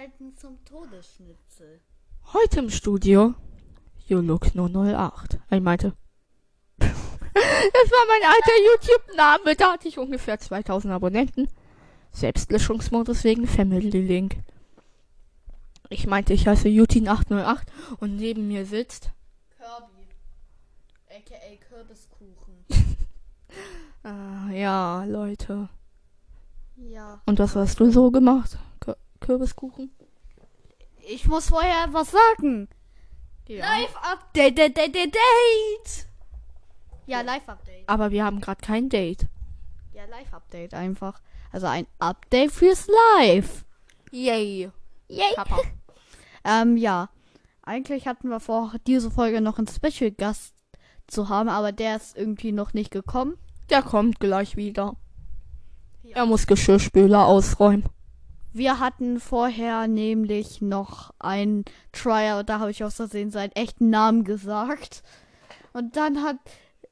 Zeiten zum Todesschnitzel. Heute im Studio Julux 008. Ich meinte, das war mein alter YouTube-Name. Da hatte ich ungefähr 2000 Abonnenten. Selbstlöschungsmodus wegen Family Link. Ich meinte, ich heiße Jutin808 und neben mir sitzt. Kirby. AKA Kürbiskuchen. Ah, ja, Leute. Ja. Und was hast du so gemacht? Kür Kürbiskuchen? Ich muss vorher was sagen. Ja. Live-Update, date, date, date. Ja, Live-Update. Aber wir haben gerade kein Date. Ja, Live-Update einfach. Also ein Update fürs Live. Yay. Yay. Papa. Ähm, ja. Eigentlich hatten wir vor, diese Folge noch einen Special-Gast zu haben, aber der ist irgendwie noch nicht gekommen. Der kommt gleich wieder. Ja. Er muss Geschirrspüler ausräumen. Wir hatten vorher nämlich noch ein Trial, da habe ich aus Versehen seinen echten Namen gesagt. Und dann hat,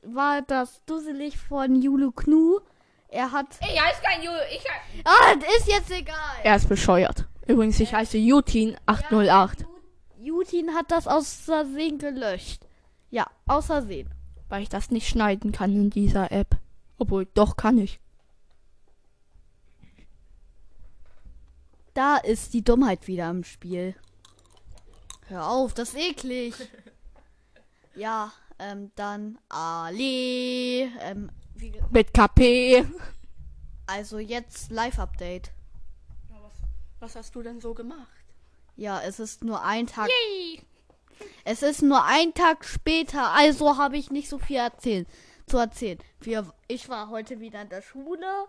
war das dusselig von Julu Knu. Er hat, Ich heiße kein Ju. Ich ah, das ist jetzt egal. er ist bescheuert. Übrigens, ich heiße Jutin808. Jutin hat das aus Versehen gelöscht. Ja, aus Versehen. Weil ich das nicht schneiden kann in dieser App. Obwohl, doch kann ich. Da ist die Dummheit wieder im Spiel. Hör auf, das ist eklig. ja, ähm, dann Ali. Ähm, Mit KP. also jetzt Live-Update. Was hast du denn so gemacht? Ja, es ist nur ein Tag. Yay. Es ist nur ein Tag später, also habe ich nicht so viel erzählen, zu erzählen. Wir, ich war heute wieder in der Schule.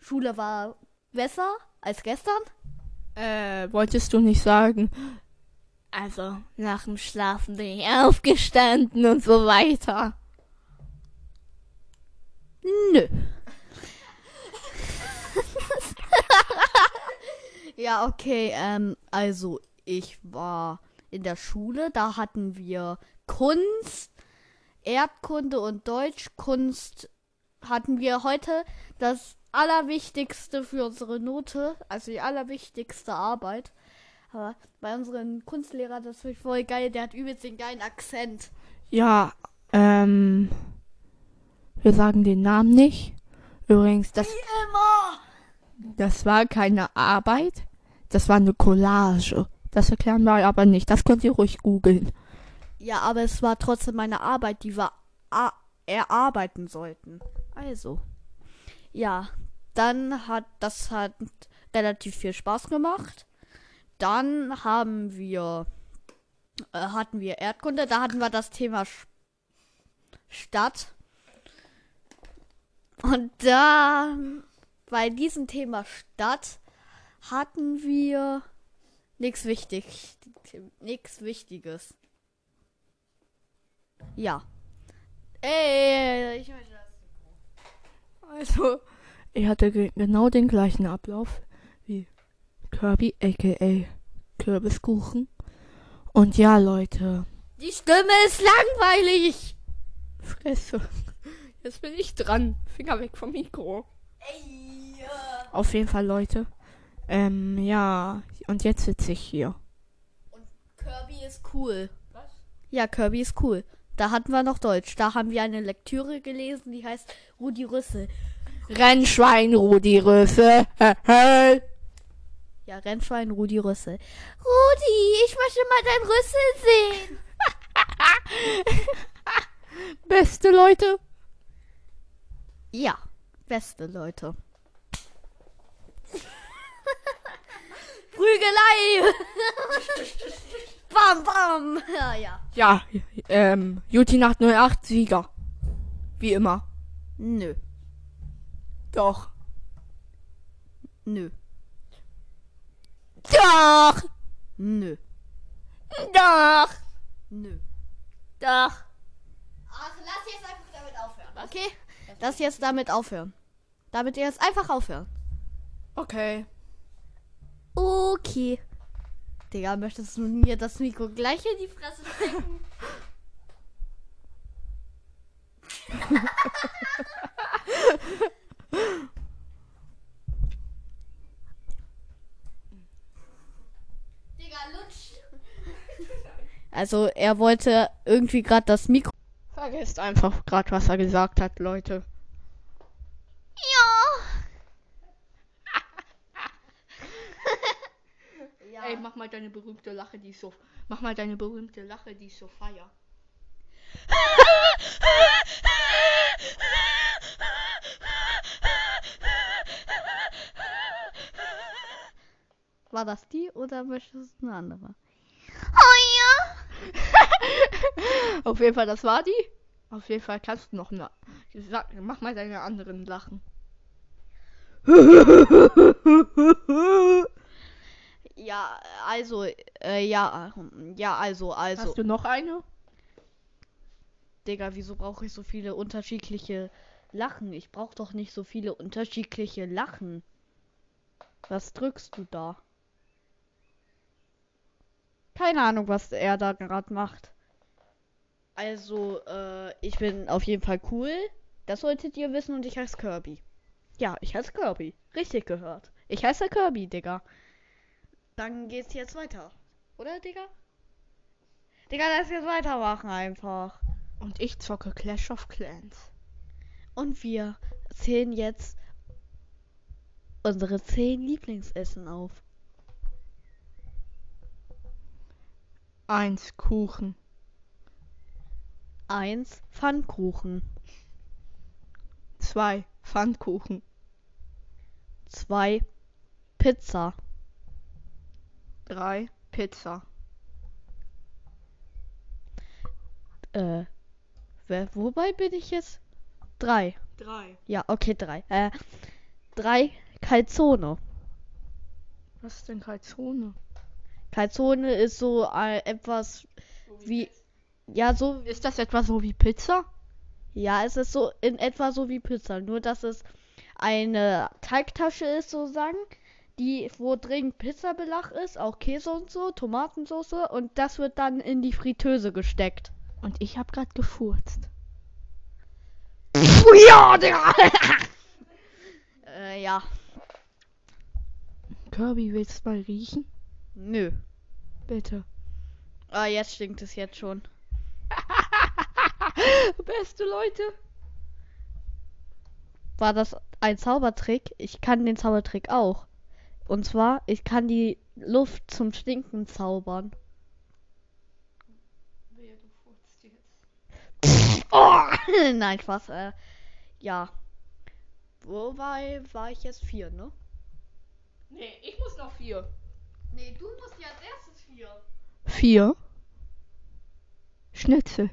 Schule war besser als gestern. Äh, wolltest du nicht sagen? Also, nach dem Schlafen bin ich aufgestanden und so weiter. Nö. ja, okay, ähm, also ich war in der Schule, da hatten wir Kunst, Erdkunde und Deutsch. Kunst hatten wir heute das Allerwichtigste für unsere Note, also die allerwichtigste Arbeit. Aber bei unserem Kunstlehrer, das finde ich voll geil, der hat übelst den geilen Akzent. Ja, ähm, wir sagen den Namen nicht. Übrigens, das, Immer! das war keine Arbeit, das war eine Collage. Das erklären wir aber nicht. Das könnt ihr ruhig googeln. Ja, aber es war trotzdem meine Arbeit, die wir erarbeiten sollten. Also. Ja, dann hat das hat relativ viel Spaß gemacht. Dann haben wir äh, hatten wir Erdkunde, da hatten wir das Thema Sch Stadt. Und da bei diesem Thema Stadt hatten wir nichts wichtig, nichts Wichtiges. Ja. Ey, ich möchte das. Also, ich hatte ge genau den gleichen Ablauf wie Kirby, aka Kürbiskuchen. Und ja, Leute, Die Stimme ist langweilig. Fresse. Jetzt bin ich dran. Finger weg vom Mikro. Ey, Auf jeden Fall, Leute. Ähm, ja. Und jetzt sitze ich hier. Und Kirby ist cool. Was? Ja, Kirby ist cool. Da hatten wir noch Deutsch. Da haben wir eine Lektüre gelesen, die heißt Rudi Rüssel. Rennschwein, Rudi Röse. Ja, Rennschwein Rudi Rüssel. Rudi, ich möchte mal dein Rüssel sehen. Beste Leute. Ja, beste Leute. Prügelei. bam, bam. Ja, ja. Ja, ähm, Juti 808 Sieger. Wie immer. Nö, Doch. nö, Doch. nö, Doch. nö. Doch. Ach, lass jetzt einfach damit aufhören, okay? Lass jetzt damit aufhören. Damit jetzt einfach aufhören. Okay. Okay. Digga, möchtest du mir das Mikro gleich in die Fresse stecken? Also er wollte irgendwie gerade das Mikro. Vergesst einfach gerade, was er gesagt hat, Leute. Ja. Ey, mach mal deine berühmte Lache, die ist so. Mach mal deine berühmte Lache, die ist so feier. War das die oder möchtest du eine andere? Auf jeden Fall, das war die. Auf jeden Fall kannst du noch eine. Sag, mach mal deine anderen Lachen. Ja, also, äh, ja, ja, also, also. Hast du noch eine? Digga, wieso brauche ich so viele unterschiedliche Lachen? Ich brauche doch nicht so viele unterschiedliche Lachen. Was drückst du da? Keine Ahnung, was er da gerade macht. Also, äh, ich bin auf jeden Fall cool. Das solltet ihr wissen und ich heiße Kirby. Ja, ich heiße Kirby. Richtig gehört. Ich heiße Kirby, Digga. Dann geht's jetzt weiter. Oder, Digga? Digga, lass jetzt weitermachen einfach. Und ich zocke Clash of Clans. Und wir zählen jetzt unsere zehn Lieblingsessen auf. Eins Kuchen. Eins Pfannkuchen. Zwei Pfannkuchen. Zwei Pizza. Drei Pizza. Äh, wer, wobei bin ich jetzt? Drei. Drei. Ja, okay, drei. Äh, drei Calzone. Was ist denn Calzone? Calzone ist so äh, etwas wie, ja, so, Ist das etwa so wie Pizza? ja, es ist so in etwa so wie Pizza, nur dass es eine Teigtasche ist, sozusagen, die, wo drin Pizzabelag ist, auch Käse und so, Tomatensauce und das wird dann in die Fritteuse gesteckt. Und ich hab grad gefurzt. Ja, Digga! äh, ja. Kirby, willst du mal riechen? Nö. Bitte. Ah, jetzt stinkt es jetzt schon. Beste Leute. War das ein Zaubertrick? Ich kann den Zaubertrick auch. Und zwar, ich kann die Luft zum Stinken zaubern. Oh! Nein, Spaß. Äh, ja. Wobei war ich jetzt vier, ne? Nee, ich muss noch vier. Nee, du musst ja als erstes vier. Vier. Schnitzel.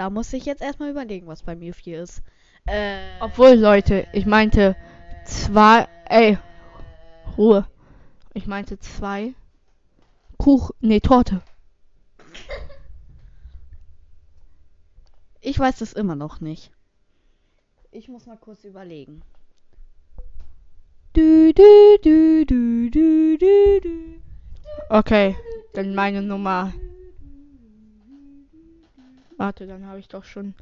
Da muss ich jetzt erstmal überlegen, was bei mir vier ist. Äh. Obwohl, Leute, ich meinte zwei. Ey, Ruhe. Ich meinte zwei. Kuch. Nee, Torte. Ich weiß es immer noch nicht. Ich muss mal kurz überlegen. Du, du, du, du, du, du, du. Okay, dann meine Nummer. Warte, dann habe ich doch schon.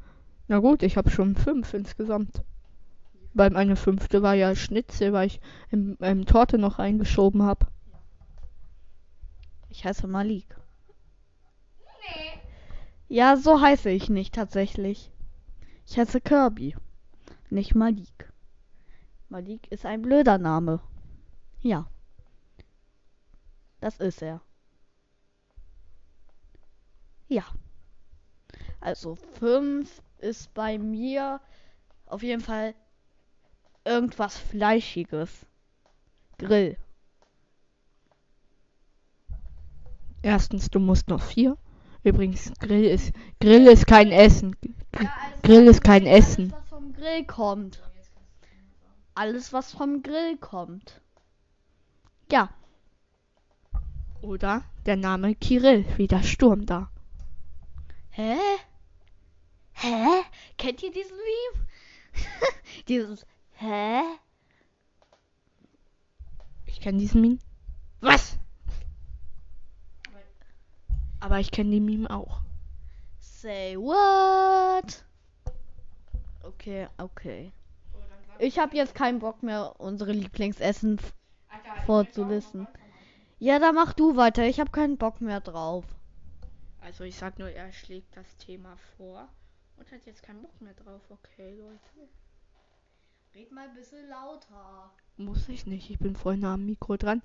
Na gut, ich habe schon fünf insgesamt. Weil meine fünfte war ja Schnitzel, weil ich im, im Torte noch reingeschoben habe. Ich heiße Malik. Ja, so heiße ich nicht tatsächlich. Ich heiße Kirby, nicht Malik. Malik ist ein blöder Name. Ja. Das ist er. Ja. Also fünf ist bei mir auf jeden Fall irgendwas Fleischiges. Grill. Erstens, du musst noch vier. Übrigens, Grill ist Grill ist kein Essen. Gr- Grill ist kein Essen. Alles, was vom Grill kommt. Alles, was vom Grill kommt. Ja. Oder der Name Kirill, wie der Sturm da. Hä? Hä? Kennt ihr diesen Meme? Dieses Hä? Ich kenne diesen Meme. Was? Aber ich kenne die Meme auch. Say what? Okay, okay. Ich habe jetzt keinen Bock mehr, unsere Lieblingsessen f- vorzulisten. Ja, dann mach du weiter. Ich habe keinen Bock mehr drauf. Also ich sag nur, er schlägt das Thema vor und hat jetzt keinen Bock mehr drauf. Okay, Leute. Red mal ein bisschen lauter. Muss ich nicht, ich bin nah am Mikro dran.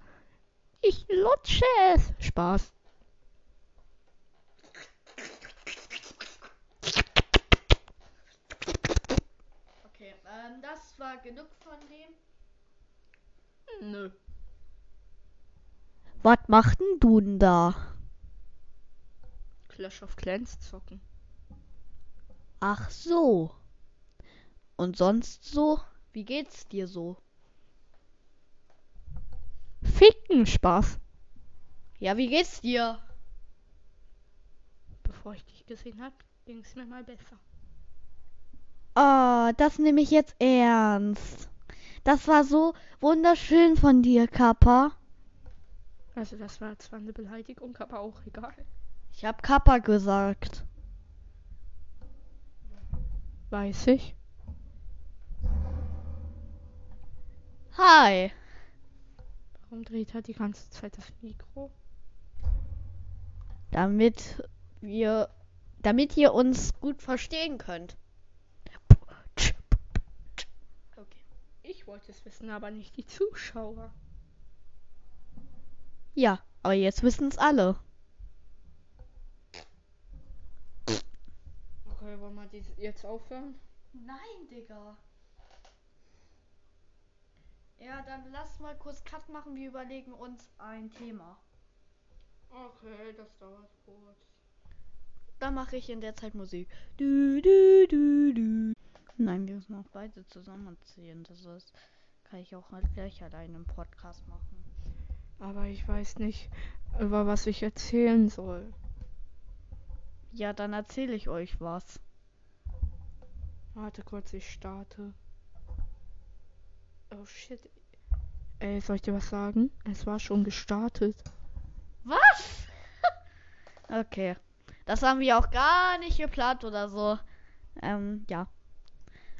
Ich lutsche es. Spaß. Okay, ähm, das war genug von dem. Nö. Was macht denn du denn da? Clash of Clans zocken. Ach so. Und sonst so? Wie geht's dir so? Ficken Spaß. Ja, wie geht's dir? Bevor ich dich gesehen hab, ging es mir mal besser. Ah, das nehme ich jetzt ernst. Das war so wunderschön von dir, Kappa. Also das war zwar eine Beleidigung, aber auch egal. Ich hab Kappa gesagt. Weiß ich. Hi. Warum dreht er die ganze Zeit das Mikro? Damit wir, damit ihr uns gut verstehen könnt. Okay. Ich wollte es wissen, aber nicht die Zuschauer. Ja, aber jetzt wissen es alle. Okay, wollen wir die jetzt aufhören? Nein, Digga. Ja, dann lass mal kurz Cut machen. Wir überlegen uns ein Thema. Okay, das dauert kurz. Dann mache ich in der Zeit Musik. Du, du, du, du. Nein, wir müssen auch beide zusammen erzählen. Das ist, kann ich auch halt gleich allein im Podcast machen. Aber ich weiß nicht, über was ich erzählen soll. Ja, dann erzähle ich euch was. Warte kurz, ich starte. Oh shit. Ey, soll ich dir was sagen? Es war schon gestartet. Was? okay. Das haben wir auch gar nicht geplant oder so. Ähm, ja.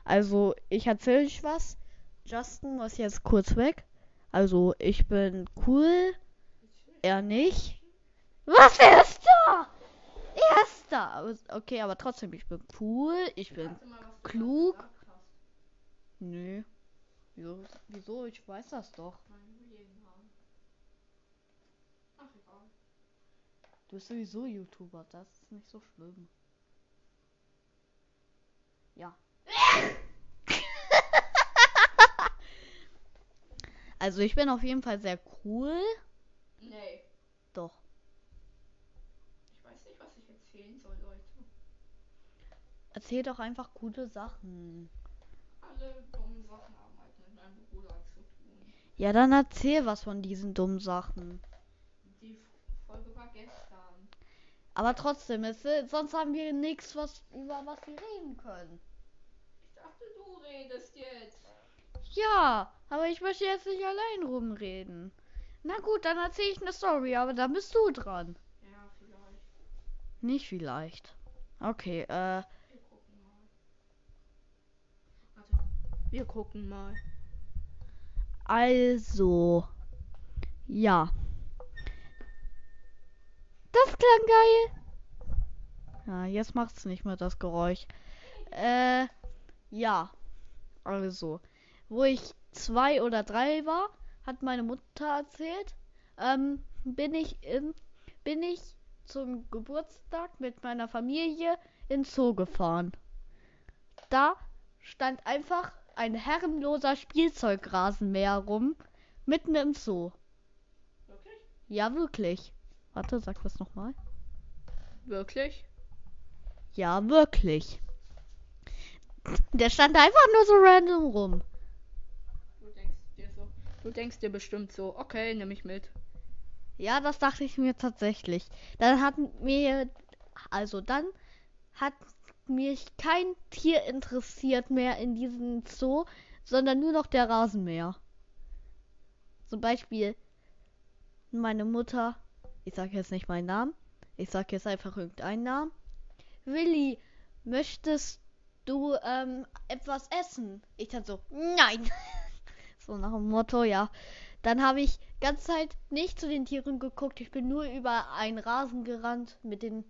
Also, ich erzähle euch was. Justin muss jetzt kurz weg. Also, ich bin cool. Er nicht. Was? Ist da! Er! Aber- Okay, aber trotzdem, ich bin cool. Ich bin. klug. Nö. Wieso? Wieso? Ich weiß das doch. Ach. Du bist sowieso YouTuber, das ist nicht so schlimm. Ja. also ich bin auf jeden Fall sehr cool. Nee. Doch. Ich weiß nicht, was ich erzählen soll, Leute. Erzähl doch einfach gute Sachen. Alle dummen Sachen haben halt mit meinem Bruder zu tun. Ja, dann erzähl was von diesen dummen Sachen. Die Folge war gestern. Aber trotzdem, es, sonst haben wir nichts, was über was wir reden können. Ich dachte, du redest jetzt. Ja, aber ich möchte jetzt nicht allein rumreden. Na gut, dann erzähle ich eine Story, aber da bist du dran. Ja, vielleicht. Nicht vielleicht. Okay, äh, Wir gucken mal. Warte. Wir gucken mal. also. Ja. Das klang geil. Ja, jetzt macht's nicht mehr das Geräusch. Äh, ja. Also, wo ich zwei oder drei war, hat meine Mutter erzählt, ähm, bin ich in, bin ich zum Geburtstag mit meiner Familie in Zoo gefahren. Da stand einfach ein herrenloser Spielzeugrasenmäher rum, mitten im Zoo. Wirklich? Ja, wirklich. Warte, sag das nochmal. Wirklich? Ja, wirklich. Der stand einfach nur so random rum. Du denkst dir so. Du denkst dir bestimmt so, okay, nehme ich mit. Ja, das dachte ich mir tatsächlich. Dann hat mir, also dann hat mich kein Tier interessiert mehr in diesem Zoo, sondern nur noch der Rasenmäher. Zum Beispiel meine Mutter, ich sage jetzt nicht meinen Namen, ich sage jetzt einfach irgendeinen Namen. Willi, möchtest du ähm, etwas essen? Ich dann so, nein. so nach dem Motto, ja. Dann habe ich ganze Zeit nicht zu den Tieren geguckt. Ich bin nur über einen Rasen gerannt mit den.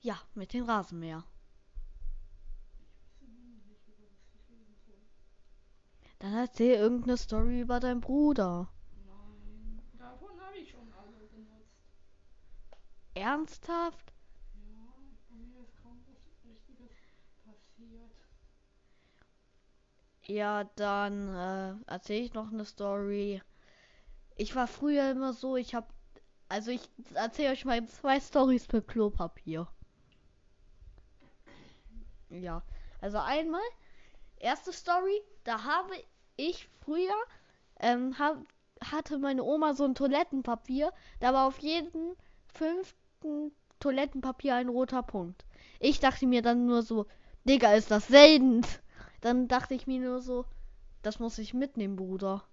Ja, mit dem Rasenmäher. Dann erzähl irgendeine Story über deinen Bruder. Nein, davon habe ich schon alle benutzt. Ernsthaft? Ja, bei mir ist kaum was Richtiges passiert. Ja, dann äh, erzähle ich noch eine Story. Ich war früher immer so, ich habe, also ich erzähle euch mal zwei Stories mit Klopapier. Ja, also einmal, erste Story, da habe ich früher, ähm, hab, hatte meine Oma so ein Toilettenpapier, da war auf jedem fünften Toilettenpapier ein roter Punkt. Ich dachte mir dann nur so, Digga, ist das selten. Dann dachte ich mir nur so, das muss ich mitnehmen, Bruder.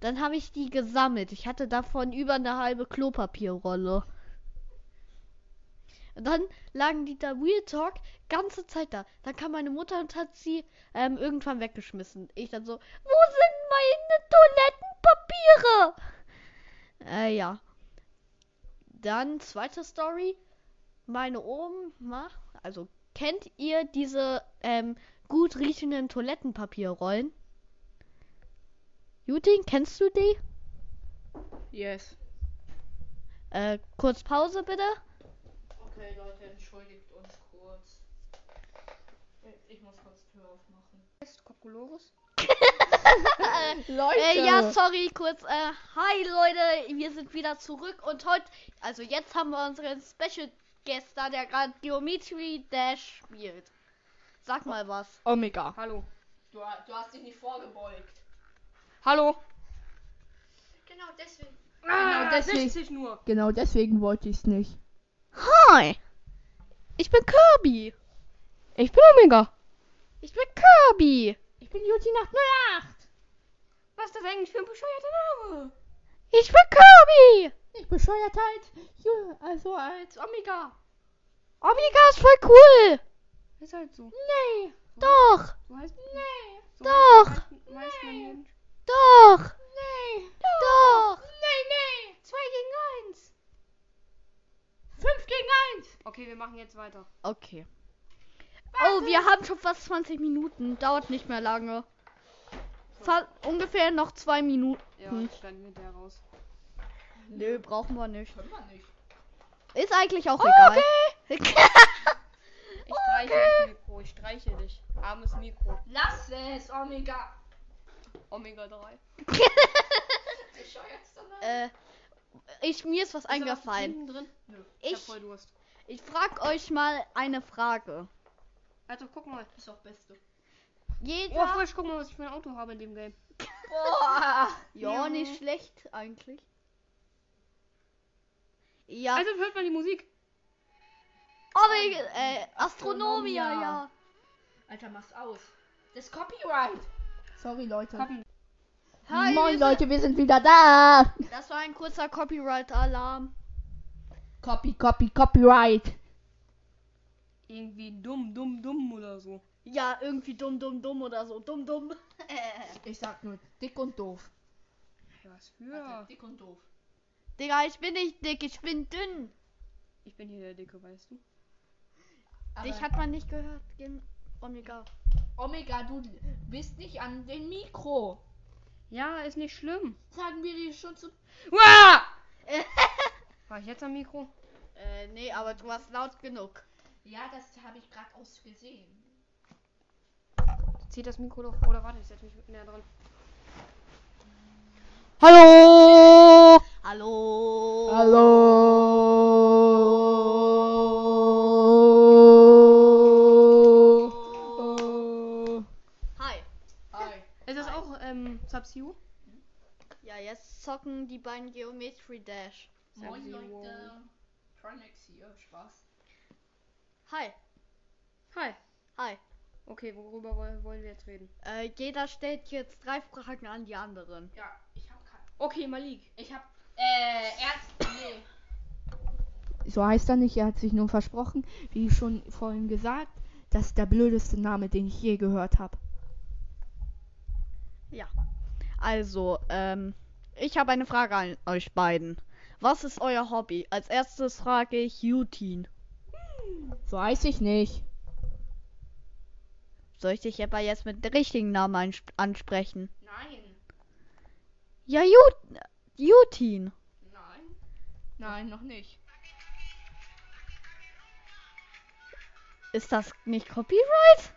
Dann habe ich die gesammelt. Ich hatte davon über eine halbe Klopapierrolle. Und dann lagen die da Real Talk ganze Zeit da. Dann kam meine Mutter und hat sie ähm, irgendwann weggeschmissen. Ich dann so, wo sind meine Toilettenpapiere? Äh, ja. Dann zweite Story. Meine Oma, also kennt ihr diese ähm, gut riechenden Toilettenpapierrollen? Jutin, kennst du die? Yes. Äh, kurz Pause bitte. Okay, Leute, entschuldigt uns kurz. Ich muss kurz Tür aufmachen. Ist Kokolores? Leute! Äh, ja, sorry, kurz. Äh, hi Leute, wir sind wieder zurück und heute, also jetzt haben wir unseren Special Guest da, der gerade Geometry Dash spielt. Sag mal was. Omega. Hallo. Du, du hast dich nicht vorgebeugt. Hallo. Genau deswegen. Ah, deswegen- 60 nur. Genau deswegen wollte ich es nicht. Hi. Ich bin Kirby. Ich bin Omega. Ich bin Kirby. Ich bin Juti nach 08. Was ist das eigentlich für ein bescheuerter Name? Ich bin Kirby. Ich bescheuert halt. Also als Omega. Omega ist voll cool. Ist halt so. Nee. Doch. So heißt Nee. so Doch. heißt Menschen. Doch. Nee. Doch. Nee, nee. 2 gegen 1. 5 gegen 1. Okay, wir machen jetzt weiter. Okay. Oh, wir haben schon fast 20 Minuten. Dauert nicht mehr lange. Fa ungefähr noch zwei Minuten. Ja, jetzt schneiden wir der raus. Nö, brauchen wir nicht. Können wir nicht. Ist eigentlich auch egal. Ich streiche dich, Mikro. Ich streiche dich. Armes Mikro. Lass es, Omega. Omega 3. Bescheuertster Name. äh, ich, mir ist was eingefallen. drin? Nö. Ich hab Ich, voll Durst. ich frag euch mal eine Frage. Also, guck mal. Ist doch Beste. Oh, Jeder. frisch, guck mal, was ich für ein Auto habe in dem Game. Boah. ja, nicht schlecht eigentlich. Ja, Also, hört mal die Musik. aber äh, Astronomia, ja. Alter, mach's aus. Das ist Copyright. Sorry, Leute. Komm. Hi, Moin, wir Leute, wir sind wieder da. Das war ein kurzer Copyright-Alarm. Copy, copy, Copyright. Irgendwie dumm, dumm, dumm oder so. Ja, irgendwie dumm, dumm, dumm oder so. Dumm, dumm. Ich sag nur dick und doof. Was für? dick und doof. Digga, ich bin nicht dick, ich bin dünn. Ich bin hier der Dicke, weißt du? Dich hat man nicht gehört. Gen Omega. Omega, du bist nicht an den Mikro. Ja, ist nicht schlimm. Sagen wir dir schon zu. Uah! War ich jetzt am Mikro? Äh, nee, aber du warst laut genug. Ja, das habe ich gerade ausgesehen. Zieht das Mikro doch. Oder warte, ich setze mich näher dran. Hallo! Hallo. Hallo. Sub-Zero? Ja, jetzt zocken die beiden Geometry Dash. Moin. Leute. Tronics hier. Spaß. Hi. Hi. Hi. Okay, worüber woll- wollen wir jetzt reden? Äh, jeder stellt jetzt drei Fragen an die anderen. Ja, ich hab keinen. Okay, Malik. Ich hab. Äh, Ernst. Nee. So heißt er nicht, er hat sich nur versprochen, wie schon vorhin gesagt. Das ist der blödeste Name, den ich je gehört habe. Also, ähm, ich habe eine Frage an euch beiden. Was ist euer Hobby? Als erstes frage ich Jutin. Weiß ich nicht. Soll ich dich aber jetzt mit dem richtigen Namen ans- ansprechen? Nein. Ja, Jut Jutin. Nein. Nein, noch nicht. Ist das nicht Copyright?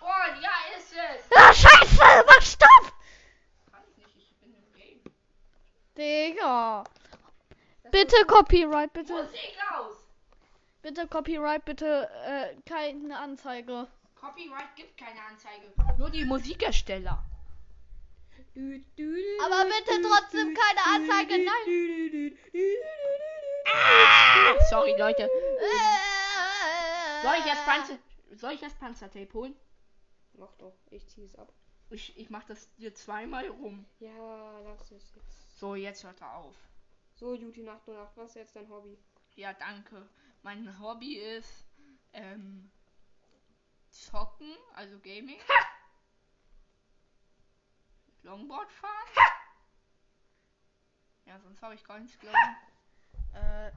Oh, ja, ist es. Ah, scheiße! Mach Stopp! Kann ich nicht, ich bin im Game. Digga. Bitte Copyright, bitte. Musik aus. Bitte Copyright, bitte äh, keine Anzeige. Copyright gibt keine Anzeige. Nur die Musikersteller. Aber bitte trotzdem keine Anzeige, nein. Sorry, Leute. Äh, Soll ich erst Panzer, soll ich erst Panzertape holen? Mach doch, ich zieh es ab. Ich, ich mach das dir zweimal rum. Ja, lass es jetzt. So, jetzt hört er auf. So, Juti 808, was ist jetzt dein Hobby? Ja, danke. Mein Hobby ist ähm, zocken, also Gaming. Longboard fahren. Ja, sonst habe ich gar nichts, glaube. Äh,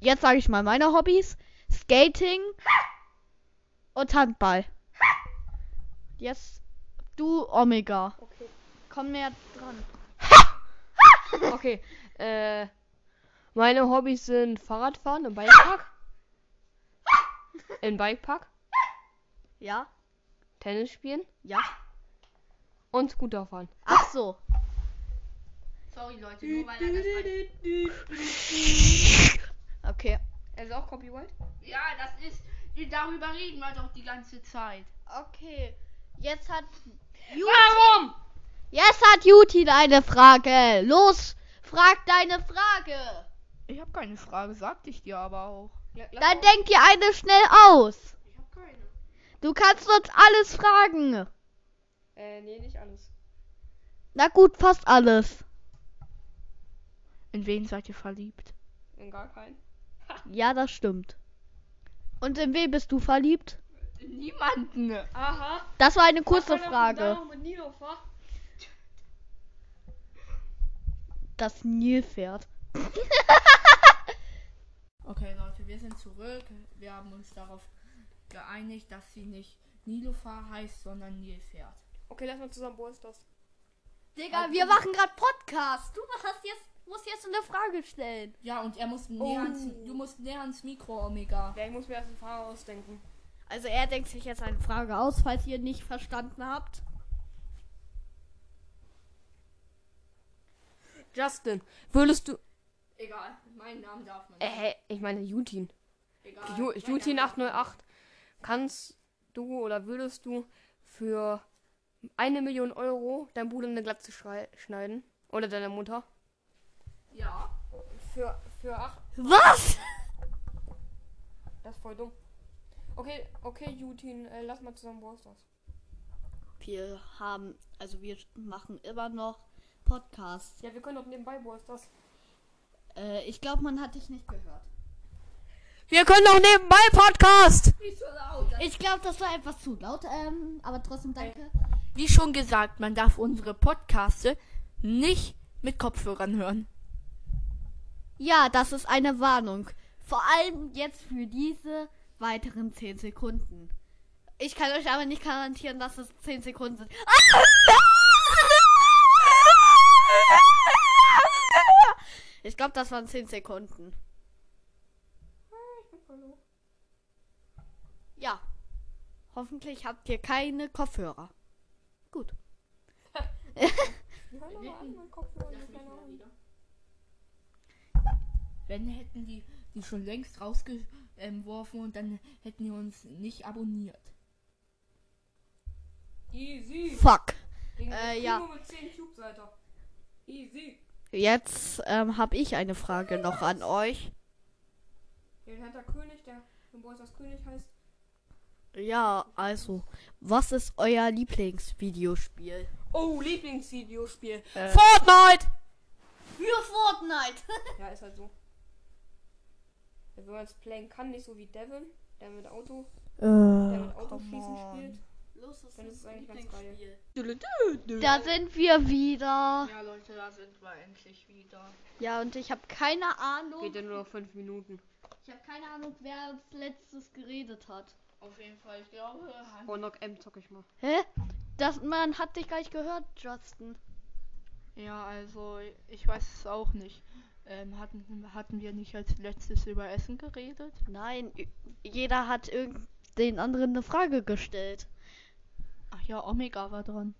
jetzt sage ich mal meine Hobbys. Skating und Handball. Jetzt du Omega. Okay. Komm näher dran. Okay, äh, meine Hobbys sind Fahrradfahren im Bikepark. Im Bikepark. Ja? Tennis spielen Ja? und Scooter fahren. Ach so. Sorry, Leute, nur weil er das mal... Okay. Er ist auch Copyright? Ja, das ist... Darüber reden wir doch die ganze Zeit. Okay. Jetzt hat Warum? Jetzt hat Jutin eine Frage. Los, frag deine Frage. Ich habe keine Frage, sagte ich dir aber auch. Dann denk dir eine schnell aus. Ich habe keine. Du kannst uns alles fragen. Äh, nee, nicht alles. Na gut, fast alles. In wen seid ihr verliebt? In gar keinen. Ja, das stimmt. Und in wen bist du verliebt? In niemanden. Aha. Das war eine kurze Frage. Mit Nilofa. Das Nilpferd. Okay, Leute, wir sind zurück. Wir haben uns darauf geeinigt, dass sie nicht Nilofar heißt, sondern Nilpferd. Okay, lass mal zusammen Brawl Stars. Digga, wir machen gerade Podcast. Du hast jetzt, musst jetzt eine Frage stellen. Ja, und er muss näher ans, du musst näher ans Mikro, Omega. Ja, ich muss mir erst einen Fahrer ausdenken. Also er denkt sich jetzt eine Frage aus, falls ihr nicht verstanden habt. Justin, würdest du. Egal, meinen Namen darf man. Äh, hä? ich meine Jutin. Egal. Ju meinen Jutin Namen darf man 808. Kannst du oder würdest du für eine Million Euro deinem Bruder eine Glatze schneiden? Oder deiner Mutter? nicht. Ja. Für, für 8. Was? Das ist voll dumm. Okay, okay, Jutin, äh, lass mal zusammen Brawl Stars. Wir haben, also wir machen immer noch Podcasts. Ja, wir können doch nebenbei Brawl Stars. Äh, ich glaube, man hat dich nicht gehört. Wir können doch nebenbei Podcast! Nicht so laut. Ich glaube, das war etwas zu laut, ähm, aber trotzdem danke. Wie schon gesagt, man darf unsere Podcaste nicht mit Kopfhörern hören. Ja, das ist eine Warnung. Vor allem jetzt für diese weiteren 10 Sekunden. Ich kann euch aber nicht garantieren, dass es 10 Sekunden sind. Ich glaube, das waren 10 Sekunden. Ja. Hoffentlich habt ihr keine Kopfhörer. Gut. An, Kopfhörer. Wenn hätten die die schon längst rausgeworfen und dann hätten die uns nicht abonniert. Easy. Fuck. Äh, ja. Kino mit 10 Cube-Seiter. Easy. Jetzt ähm, habe ich eine Frage noch an euch. Den hat der König, der Stars König heißt. Ja, also, was ist euer Lieblingsvideospiel? Oh, Lieblingsvideospiel. Äh. Fortnite! Für Fortnite. Ja, ist halt so. Wenn man es playen kann, nicht so wie Devin, der mit Auto, der Äh, mit Autoschießen spielt. Los, das Dann ist ganz geil. Da sind wir wieder. Ja, Leute, da sind wir endlich wieder. Ja, und ich habe keine Ahnung. Geht ja nur noch fünf Minuten. Ich habe keine Ahnung, wer als letztes geredet hat. Auf jeden Fall, ich glaube, Hornlock M zock ich mal. Hä? Das, man hat dich gar nicht gehört, Justin. Ja, also ich weiß es auch nicht. Ähm, hatten, hatten wir nicht als letztes über Essen geredet? Nein, jeder hat irgend den anderen eine Frage gestellt. Ach ja, Omega war dran.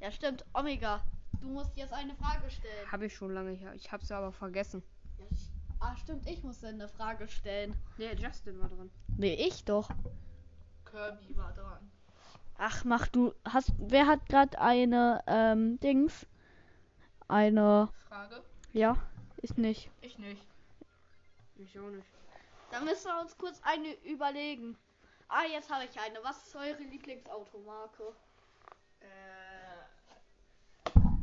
Ja, stimmt. Omega, du musst jetzt eine Frage stellen. Habe ich schon lange. Ich, ich habe sie aber vergessen. Ja, ich- ah, stimmt, ich muss eine Frage stellen. Nee, Justin war dran. Nee, ich doch. Kirby war dran. Ach, mach du. Hast, wer hat gerade eine, ähm, Dings? Eine, Frage? ja, ich nicht. Ich nicht. Ich auch nicht. Dann müssen wir uns kurz eine überlegen. Ah, jetzt habe ich eine. Was ist eure Lieblingsautomarke? Äh,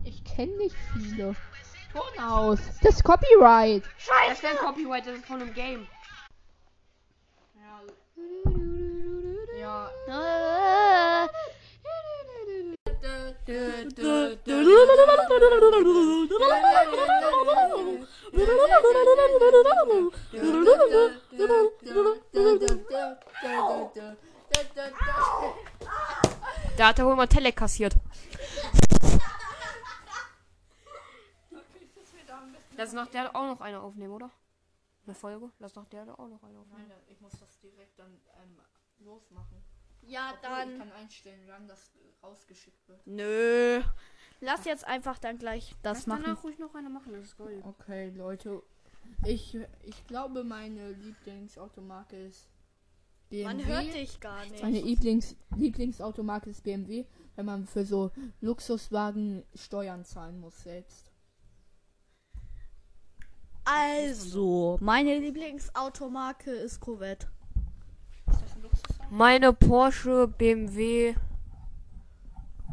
ich kenne nicht viele. Ton aus. Das ist Copyright. Das wäre ein Copyright, das ist von einem Game. Ja. Ja. Da hat er wohl mal Tele kassiert. Lass nach der auch noch eine aufnehmen, oder? Eine Folge? Lass nach der auch noch eine aufnehmen. Nein, ich muss das direkt dann ähm, losmachen. ja, Obwohl, dann. Ich kann einstellen, wann das rausgeschickt wird. Nö. Lass jetzt einfach dann gleich das Lass machen. danach ruhig noch eine machen, das ist geil. Okay, Leute. Ich, ich glaube, meine Lieblingsautomarke ist BMW. Man hört dich gar nicht. Meine Lieblings Lieblingsautomarke ist BMW, wenn man für so Luxuswagen Steuern zahlen muss selbst. Also, meine Lieblingsautomarke ist Corvette. Ist das ein Luxuswagen? Meine Porsche, BMW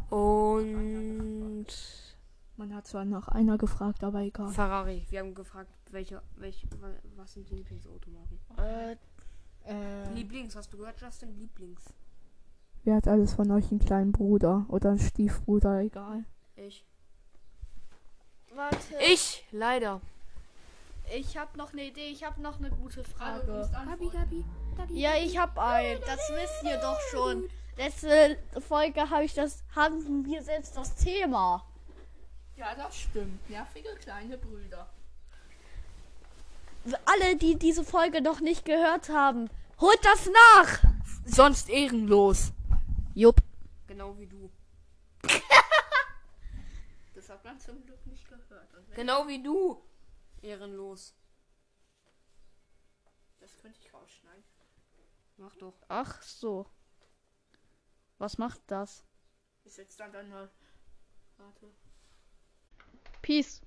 und Man hat zwar nach einer gefragt, aber egal. Ferrari. Wir haben gefragt, welche, welche, wa- was sind die Lieblingsautomarken? Äh, Äh, Lieblings, hast du gehört, Justin? Lieblings. wer hat alles von euch einen kleinen Bruder oder einen Stiefbruder, egal. Ich. warte. Ich, leider. Ich habe noch eine Idee. Ich habe noch eine gute Frage. Gabi, Gabi. Ja, ich habe ein. Das wisst ihr doch schon. Letzte Folge habe ich das, haben wir selbst das Thema. Ja, das stimmt. Nervige kleine Brüder. Alle, die diese Folge noch nicht gehört haben, holt das nach. Sonst ehrenlos. Jupp. Genau wie du. Das hat man zum Glück nicht gehört. Genau wie du. Ehrenlos. das könnte ich rausschneiden. Mach doch. Ach so. Was macht das? Ist jetzt dann eine. Warte. Peace.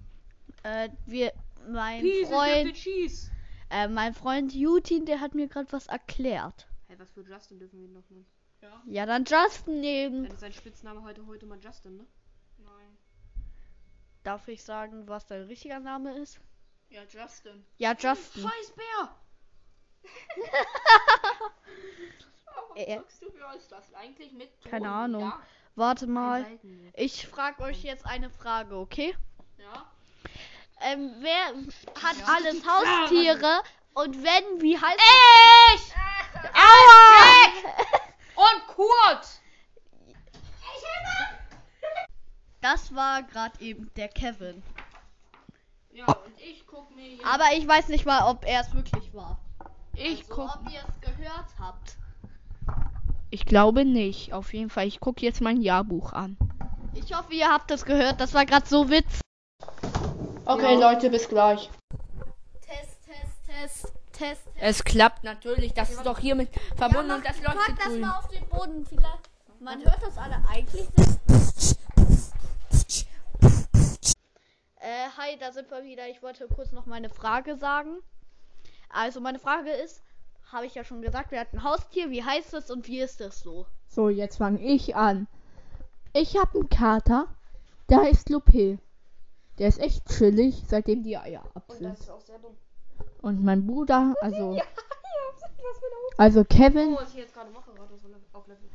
Äh, wir, mein Freund, Cheese. äh, mein Freund Jutin, der hat mir gerade was erklärt. Hey, was für Justin dürfen wir ihn noch nennen? Ja? Ja, dann Justin nehmen. Dann ist sein Spitzname heute heute mal Justin, ne? Nein. Darf ich sagen, was dein richtiger Name ist? Ja, Justin. Ja, Justin. Scheiß Bär! Warum Äh, sagst du mir ist das eigentlich mit? Keine? Ahnung. Ja. Warte mal. Ich frage euch jetzt eine Frage, okay? ja. Ähm, wer hat Ja. alles Haustiere? Und wenn, wie heißt Ich! Aua! Und Kurt! Das war gerade eben der Kevin. Ja, und ich guck mir. Aber ich weiß nicht mal, ob er es wirklich war. ich also, guck. ob ihr es gehört habt. Ich glaube nicht. Auf jeden Fall. Ich guck jetzt mein Jahrbuch an. Ich hoffe, ihr habt es gehört. Das war gerade so Witz. Okay, Leute, bis gleich. Test, Test, Test, Test. Test. Es klappt natürlich. Das ist doch hiermit verbunden und das Pack leuchtet das mal auf den Boden. Vielleicht. Man hört das alle eigentlich nicht. Äh, hi, da sind wir wieder. Ich wollte kurz noch meine Frage sagen. Also, meine Frage ist, habe ich ja schon gesagt, wir hatten ein Haustier. Wie heißt es und wie ist es so? So, jetzt fange ich an. Ich habe einen Kater. Der heißt Lupé. Der ist echt chillig, seitdem die Eier ab Und sind. das ist auch sehr dumm. Und mein Bruder, also. Also Kevin. mache, gerade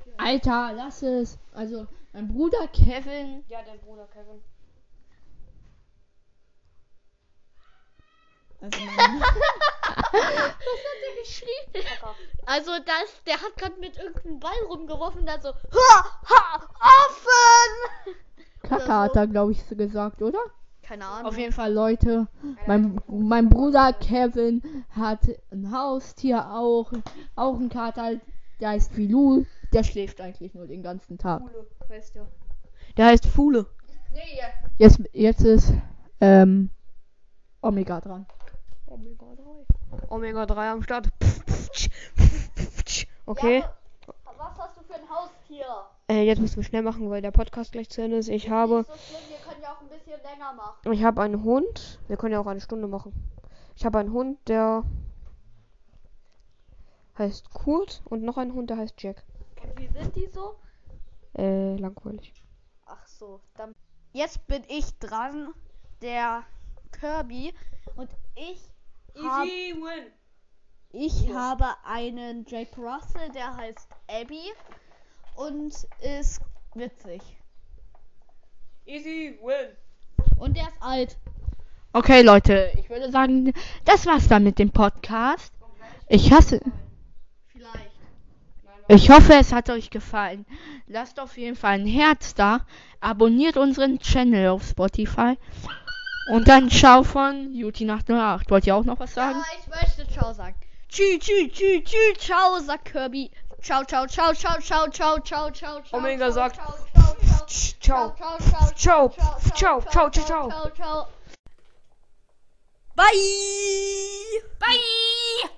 4. Alter, lass es. Also mein Bruder Kevin. Ja, dein Bruder Kevin. Also mein, Also das, der hat gerade mit irgendeinem Ball rumgeworfen und dann so, ha, ha, Affen! Kaka hat er, glaube ich, so gesagt, oder? Keine Ahnung. Auf jeden Fall, Leute. Mein, mein Bruder Kevin hat ein Haustier auch. Auch ein Kater. Der heißt Filou. Der schläft eigentlich nur den ganzen Tag. Fule heißt der. Der heißt Fule. Jetzt, jetzt ist ähm, Omega dran. Omega 3. Omega 3 am Start. Okay. Ja, was hast du für ein Haustier? Äh, jetzt müssen wir schnell machen, weil der Podcast gleich zu Ende ist. Ich habe, so wir können ja auch ein bisschen länger machen. ich habe einen Hund. Wir können ja auch eine Stunde machen. Ich habe einen Hund, der heißt Kurt und noch einen Hund, der heißt Jack. Und wie sind die so? Äh, langweilig. Ach so, dann. Jetzt bin ich dran, der Kirby. Und ich hab, win. ich habe einen Jack Russell, der heißt Abby und ist witzig. Easy win. Und der ist alt. Okay, Leute. Ich würde sagen, das war's dann mit dem Podcast. Ich hasse. Vielleicht. Ich hoffe, es hat euch gefallen. Lasst auf jeden Fall ein Herz da. Abonniert unseren Channel auf Spotify. Und dann Ciao von Juti808. Wollt ihr auch noch was sagen? Ja, ich möchte Ciao sagen. Tschü, tschü, tschü, tschü, ciao, sagt Kirby. Ciao, ciao, ciao, ciao, ciao, ciao, ciao, ciao, ciao. Omega ciao, sagt, ciao, ciao, ciao, Ciao. ciao, ciao, Ciao, ciao, ciao, ciao, ciao, ciao. ciao, ciao. Bye. Bye.